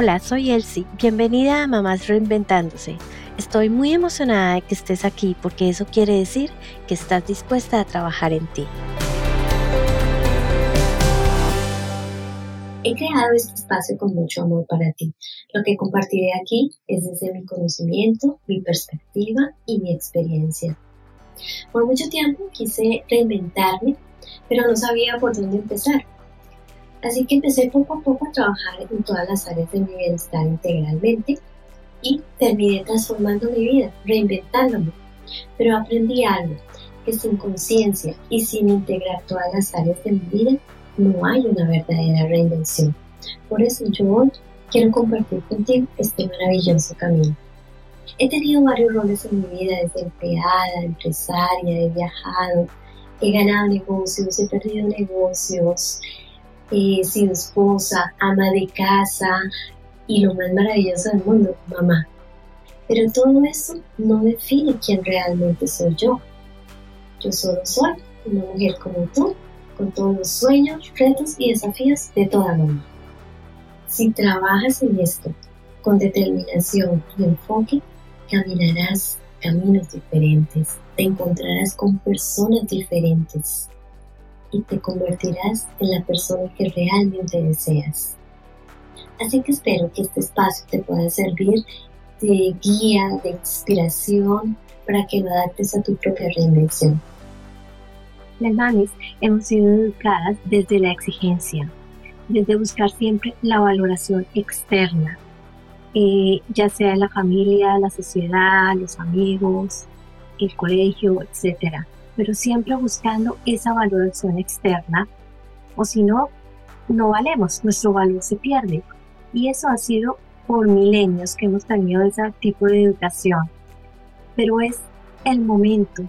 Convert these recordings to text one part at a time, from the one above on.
Hola, soy Elsie. Bienvenida a Mamás Reinventándose. Estoy muy emocionada de que estés aquí porque eso quiere decir que estás dispuesta a trabajar en ti. He creado este espacio con mucho amor para ti. Lo que compartiré aquí es desde mi conocimiento, mi perspectiva y mi experiencia. Por mucho tiempo quise reinventarme, pero no sabía por dónde empezar. Así que empecé poco a poco a trabajar en todas las áreas de mi bienestar integralmente y terminé transformando mi vida, reinventándome. Pero aprendí algo, que sin conciencia y sin integrar todas las áreas de mi vida, no hay una verdadera reinvención. Por eso yo hoy quiero compartir contigo este maravilloso camino. He tenido varios roles en mi vida, desde empleada, empresaria, he viajado, he ganado negocios, he perdido negocios, he sido esposa, ama de casa y lo más maravilloso del mundo, mamá. Pero todo eso no define quién realmente soy yo. Yo solo soy una mujer como tú, con todos los sueños, retos y desafíos de toda mamá. Si trabajas en esto con determinación y enfoque, caminarás caminos diferentes, te encontrarás con personas diferentes y te convertirás en la persona que realmente deseas. Así que espero que este espacio te pueda servir de guía, de inspiración para que lo adaptes a tu propia reinvención. Las mamis hemos sido educadas desde la exigencia, desde buscar siempre la valoración externa, eh, ya sea en la familia, la sociedad, los amigos, el colegio, etc. Pero siempre buscando esa valoración externa, o si no, no valemos, nuestro valor se pierde. Y eso ha sido por milenios que hemos tenido ese tipo de educación. Pero es el momento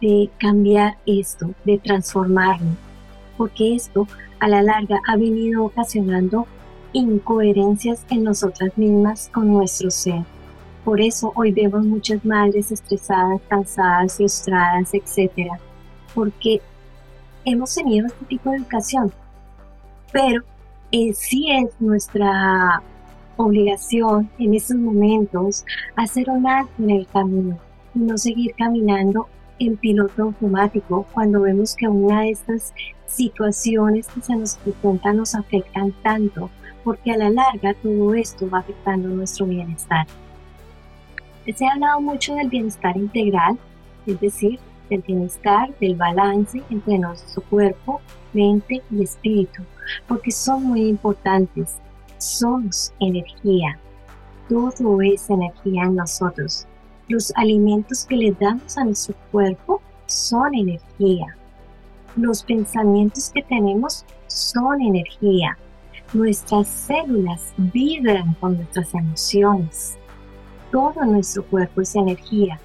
de cambiar esto, de transformarlo, porque esto a la larga ha venido ocasionando incoherencias en nosotras mismas con nuestro ser. Por eso hoy vemos muchas madres estresadas, cansadas, frustradas, etc. Porque hemos tenido este tipo de educación. Pero eh, sí es nuestra obligación en estos momentos hacer un alto en el camino y no seguir caminando en piloto automático cuando vemos que una de estas situaciones que se nos presentan nos afectan tanto, porque a la larga todo esto va afectando nuestro bienestar. Se ha hablado mucho del bienestar integral, es decir, del bienestar, del balance entre nuestro cuerpo, mente y espíritu, porque son muy importantes. Somos energía. Todo es energía en nosotros. Los alimentos que le damos a nuestro cuerpo son energía. Los pensamientos que tenemos son energía. Nuestras células vibran con nuestras emociones. Todo nuestro cuerpo es energía.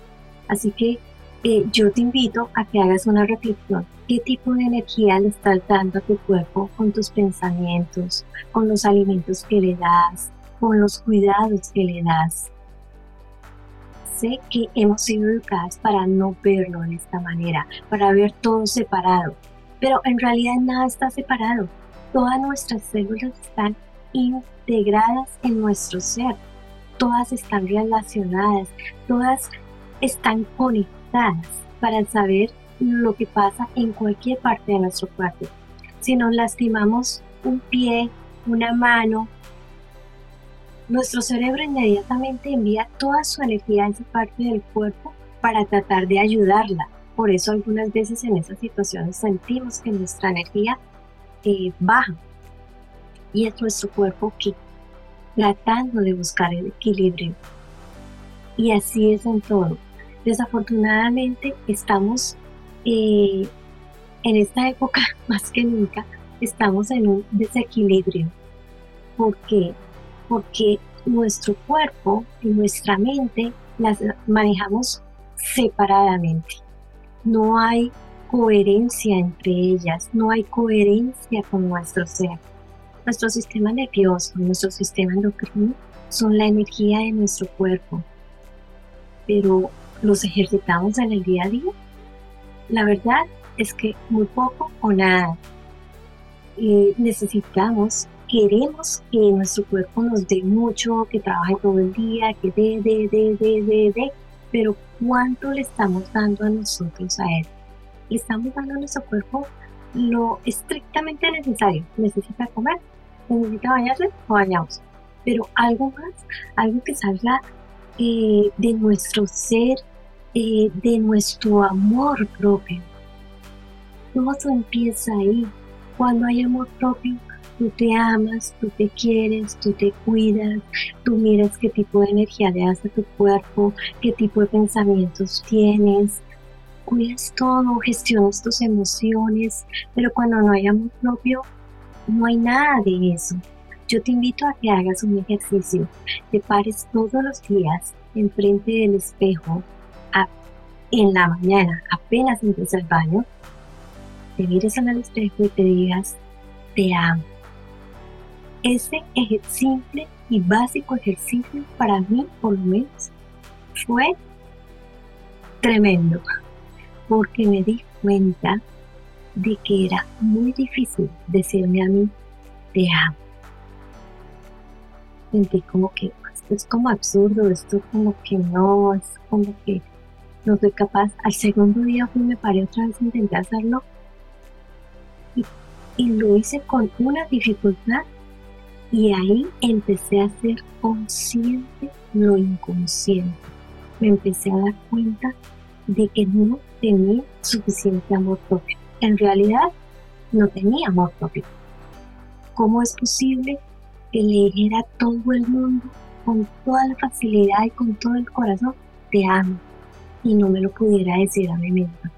Así que eh, yo te invito a que hagas una reflexión. ¿Qué tipo de energía le estás dando a tu cuerpo con tus pensamientos, con los alimentos que le das, con los cuidados que le das? sé que hemos sido educadas para no verlo de esta manera, para ver todo separado, pero en realidad nada está separado. Todas nuestras células están integradas en nuestro ser, todas están relacionadas, todas están conectadas para saber lo que pasa en cualquier parte de nuestro cuerpo. Si nos lastimamos un pie, una mano, nuestro cerebro inmediatamente envía toda su energía a esa parte del cuerpo para tratar de ayudarla. Por eso algunas veces en esas situaciones sentimos que nuestra energía eh, baja. Y es nuestro cuerpo que tratando de buscar el equilibrio. Y así es en todo. Desafortunadamente estamos eh, en esta época más que nunca, estamos en un desequilibrio. ¿Por qué? porque nuestro cuerpo y nuestra mente las manejamos separadamente. No hay coherencia entre ellas, no hay coherencia con nuestro ser. Nuestro sistema nervioso, nuestro sistema endocrino son la energía de nuestro cuerpo, pero los ejercitamos en el día a día. La verdad es que muy poco o nada. Y necesitamos queremos que nuestro cuerpo nos dé mucho, que trabaje todo el día, que dé, dé, dé, dé, dé, dé, pero ¿cuánto le estamos dando a nosotros a él? Le estamos dando a nuestro cuerpo lo estrictamente necesario. Necesita comer, necesita bañarse o bañamos. Pero algo más, algo que salga eh, de nuestro ser, eh, de nuestro amor propio. Todo empieza ahí. Cuando hay amor propio, tú te amas, tú te quieres, tú te cuidas, tú miras qué tipo de energía le das a tu cuerpo, qué tipo de pensamientos tienes, cuidas todo, gestionas tus emociones, pero cuando no hay amor propio, no hay nada de eso. Yo te invito a que hagas un ejercicio, te pares todos los días enfrente del espejo en la mañana, apenas entres al baño, te mires en el espejo y te digas, te amo. Ese simple y básico ejercicio para mí, por lo menos, fue tremendo porque me di cuenta de que era muy difícil decirme a mí, te amo. Sentí como que esto es como absurdo, esto como que no, es como que no soy capaz. Al segundo día fui, me paré otra vez, intenté hacerlo y, y lo hice con una dificultad y ahí empecé a ser consciente lo inconsciente. Me empecé a dar cuenta de que no tenía suficiente amor propio. En realidad, no tenía amor propio. ¿Cómo es posible que le dijera a todo el mundo con toda la facilidad y con todo el corazón, te amo, y no me lo pudiera decir a mí misma?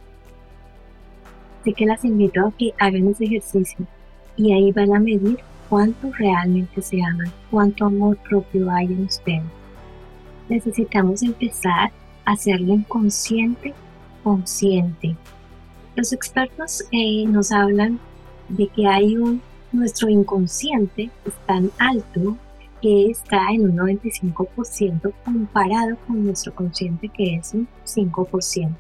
Así que las invito a que hagan ese ejercicio y ahí van a medir cuánto realmente se aman, cuánto amor propio hay en ustedes. Necesitamos empezar a hacerlo inconsciente consciente. Los expertos eh, nos hablan de que hay un, nuestro inconsciente es tan alto que está en un 95% comparado con nuestro consciente que es un 5%.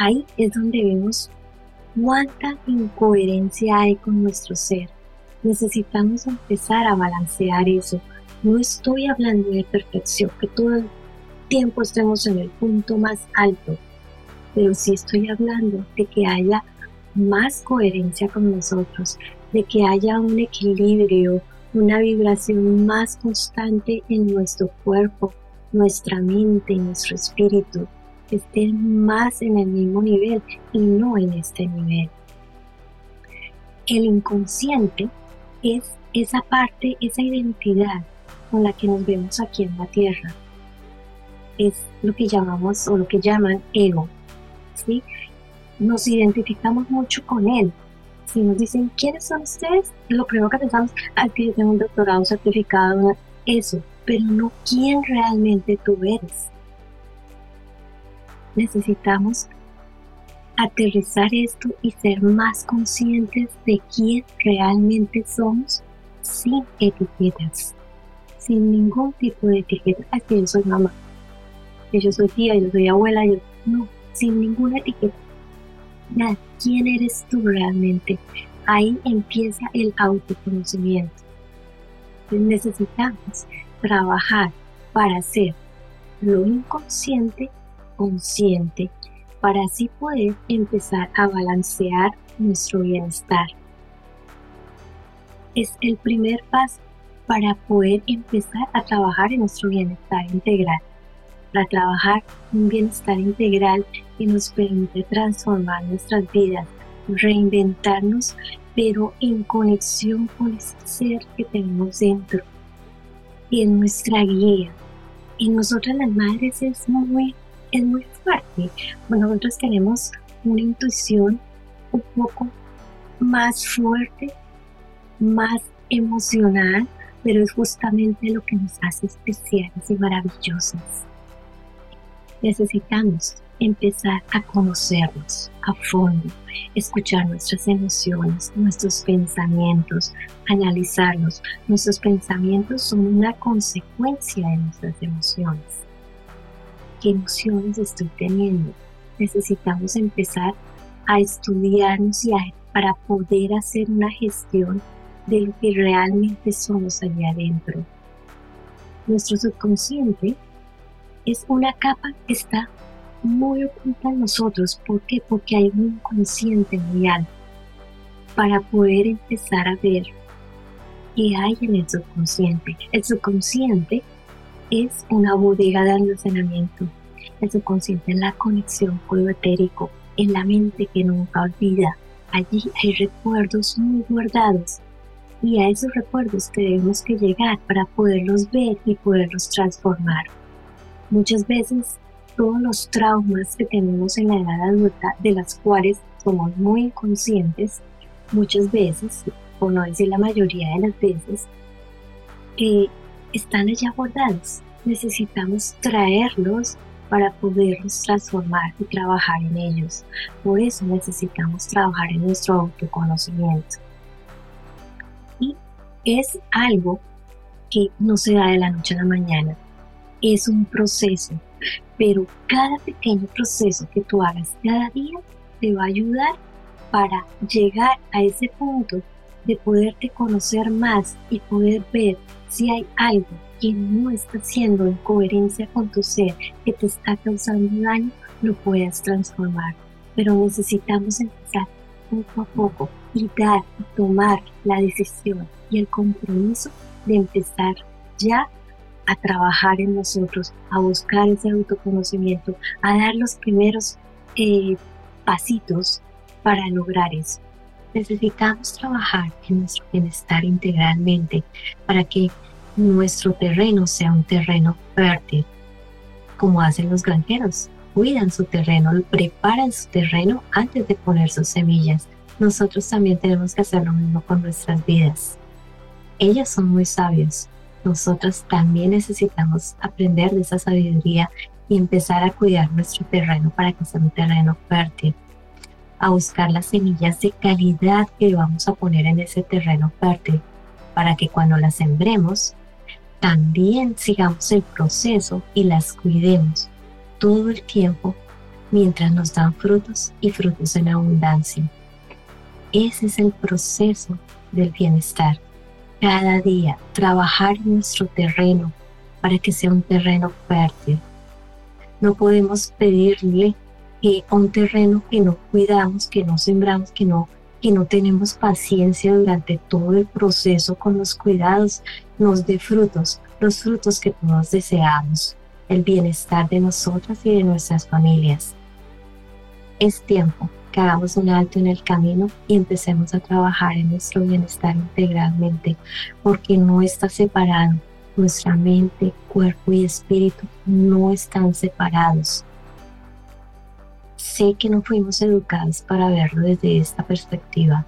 Ahí es donde vemos cuánta incoherencia hay con nuestro ser. Necesitamos empezar a balancear eso. No estoy hablando de perfección, que todo tiempo estemos en el punto más alto, pero sí estoy hablando de que haya más coherencia con nosotros, de que haya un equilibrio, una vibración más constante en nuestro cuerpo, nuestra mente, nuestro espíritu, estén más en el mismo nivel y no en este nivel. El inconsciente es esa parte, esa identidad con la que nos vemos aquí en la Tierra es lo que llamamos o lo que llaman ego. ¿Sí? Nos identificamos mucho con él. Si nos dicen quiénes son ustedes, lo primero que pensamos es que yo tengo un doctorado, un certificado, eso, pero no quién realmente tú eres. Necesitamos aterrizar esto y ser más conscientes de quién realmente somos sin etiquetas, sin ningún tipo de etiqueta. Aquí yo soy mamá, que yo soy tía, yo soy abuela, yo no, sin ninguna etiqueta. ¿quién eres tú realmente? Ahí empieza el autoconocimiento. necesitamos trabajar para hacer lo inconsciente consciente, para así poder empezar a balancear nuestro bienestar. Es el primer paso para poder empezar a trabajar en nuestro bienestar integral para trabajar un bienestar integral que nos permite transformar nuestras vidas, reinventarnos, pero en conexión con ese ser que tenemos dentro. Y en nuestra guía. Y nosotras las madres es muy, es muy fuerte. Bueno, nosotros tenemos una intuición un poco más fuerte, más emocional, pero es justamente lo que nos hace especiales y maravillosas necesitamos empezar a conocernos a fondo, escuchar nuestras emociones, nuestros pensamientos, analizarlos. Nuestros pensamientos son una consecuencia de nuestras emociones. ¿Qué emociones estoy teniendo? Necesitamos empezar a estudiarnos y para poder hacer una gestión de lo que realmente somos allá adentro. Nuestro subconsciente es una capa que está muy oculta en nosotros. ¿Por qué? Porque hay un inconsciente muy alto. Para poder empezar a ver qué hay en el subconsciente. El subconsciente es una bodega de almacenamiento. El subconsciente es la conexión con lo etérico, en la mente que nunca olvida. Allí hay recuerdos muy guardados y a esos recuerdos tenemos que llegar para poderlos ver y poderlos transformar. Muchas veces todos los traumas que tenemos en la edad adulta, de las cuales somos muy inconscientes, muchas veces, o no decir la mayoría de las veces, eh, están allá guardados. Necesitamos traerlos para poderlos transformar y trabajar en ellos. Por eso necesitamos trabajar en nuestro autoconocimiento. Y es algo que no se da de la noche a la mañana. Es un proceso pero cada pequeño proceso que tú hagas cada día te va a ayudar para llegar a ese punto de poderte conocer más y poder ver si hay algo que no está siendo en coherencia con tu ser, que te está causando daño, lo puedas transformar. Pero necesitamos empezar poco a poco y dar y tomar la decisión y el compromiso de empezar ya a trabajar en nosotros, a buscar ese autoconocimiento, a dar los primeros eh, pasitos para lograr eso. Necesitamos trabajar en nuestro bienestar integralmente para que nuestro terreno sea un terreno fértil, como hacen los granjeros. Cuidan su terreno, preparan su terreno antes de poner sus semillas. Nosotros también tenemos que hacer lo mismo con nuestras vidas. Ellas son muy sabios, nosotros también necesitamos aprender de esa sabiduría y empezar a cuidar nuestro terreno para que sea un terreno fértil, a buscar las semillas de calidad que vamos a poner en ese terreno fértil, para que cuando las sembremos, también sigamos el proceso y las cuidemos todo el tiempo mientras nos dan frutos y frutos en abundancia. Ese es el proceso del bienestar cada día, trabajar nuestro terreno para que sea un terreno fértil. No podemos pedirle que un terreno que no cuidamos, que no sembramos, que no, que no tenemos paciencia durante todo el proceso con los cuidados, nos dé frutos, los frutos que todos deseamos, el bienestar de nosotras y de nuestras familias. Es tiempo que hagamos un alto en el camino y empecemos a trabajar en nuestro bienestar integralmente, porque no está separado. Nuestra mente, cuerpo y espíritu no están separados. Sé que no fuimos educados para verlo desde esta perspectiva,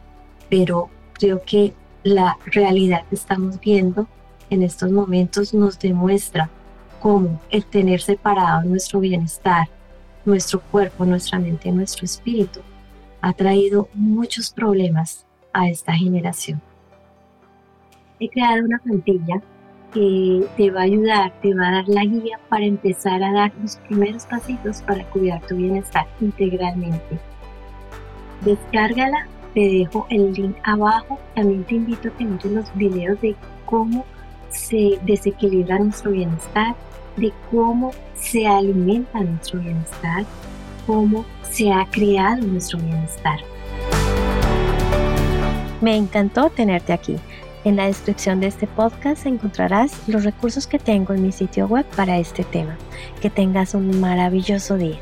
pero creo que la realidad que estamos viendo en estos momentos nos demuestra cómo el tener separado nuestro bienestar nuestro cuerpo, nuestra mente, nuestro espíritu, ha traído muchos problemas a esta generación. He creado una plantilla que te va a ayudar, te va a dar la guía para empezar a dar los primeros pasitos para cuidar tu bienestar integralmente. Descárgala, te dejo el link abajo. También te invito a que mires los videos de cómo se desequilibra nuestro bienestar, de cómo se alimenta nuestro bienestar, cómo se ha creado nuestro bienestar. Me encantó tenerte aquí. En la descripción de este podcast encontrarás los recursos que tengo en mi sitio web para este tema. Que tengas un maravilloso día.